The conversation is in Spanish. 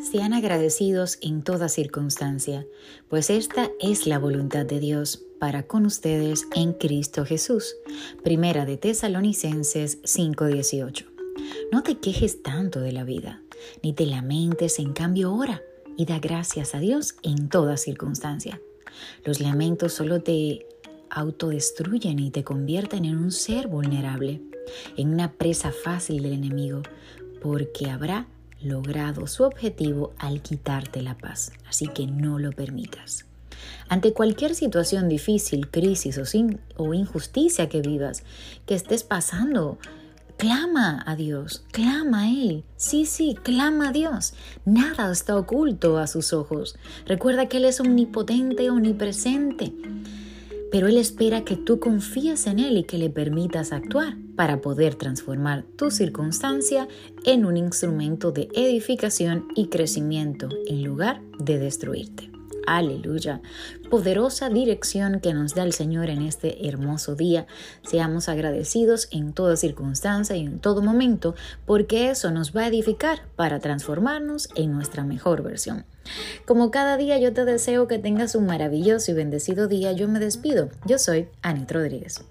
Sean agradecidos en toda circunstancia, pues esta es la voluntad de Dios para con ustedes en Cristo Jesús. Primera de Tesalonicenses 5:18. No te quejes tanto de la vida, ni te lamentes, en cambio ora y da gracias a Dios en toda circunstancia. Los lamentos solo te autodestruyen y te convierten en un ser vulnerable, en una presa fácil del enemigo, porque habrá logrado su objetivo al quitarte la paz, así que no lo permitas. Ante cualquier situación difícil, crisis o, injusticia que vivas, que estés pasando, clama a Dios, clama a Él. Sí, sí, clama a Dios. Nada está oculto a sus ojos. Recuerda que Él es omnipotente, omnipresente pero Él espera que tú confíes en Él y que le permitas actuar para poder transformar tu circunstancia en un instrumento de edificación y crecimiento en lugar de destruirte. Aleluya. Poderosa dirección que nos da el Señor en este hermoso día. Seamos agradecidos en toda circunstancia y en todo momento, porque eso nos va a edificar para transformarnos en nuestra mejor versión. Como cada día yo te deseo que tengas un maravilloso y bendecido día, yo me despido. Yo soy Anit Rodríguez.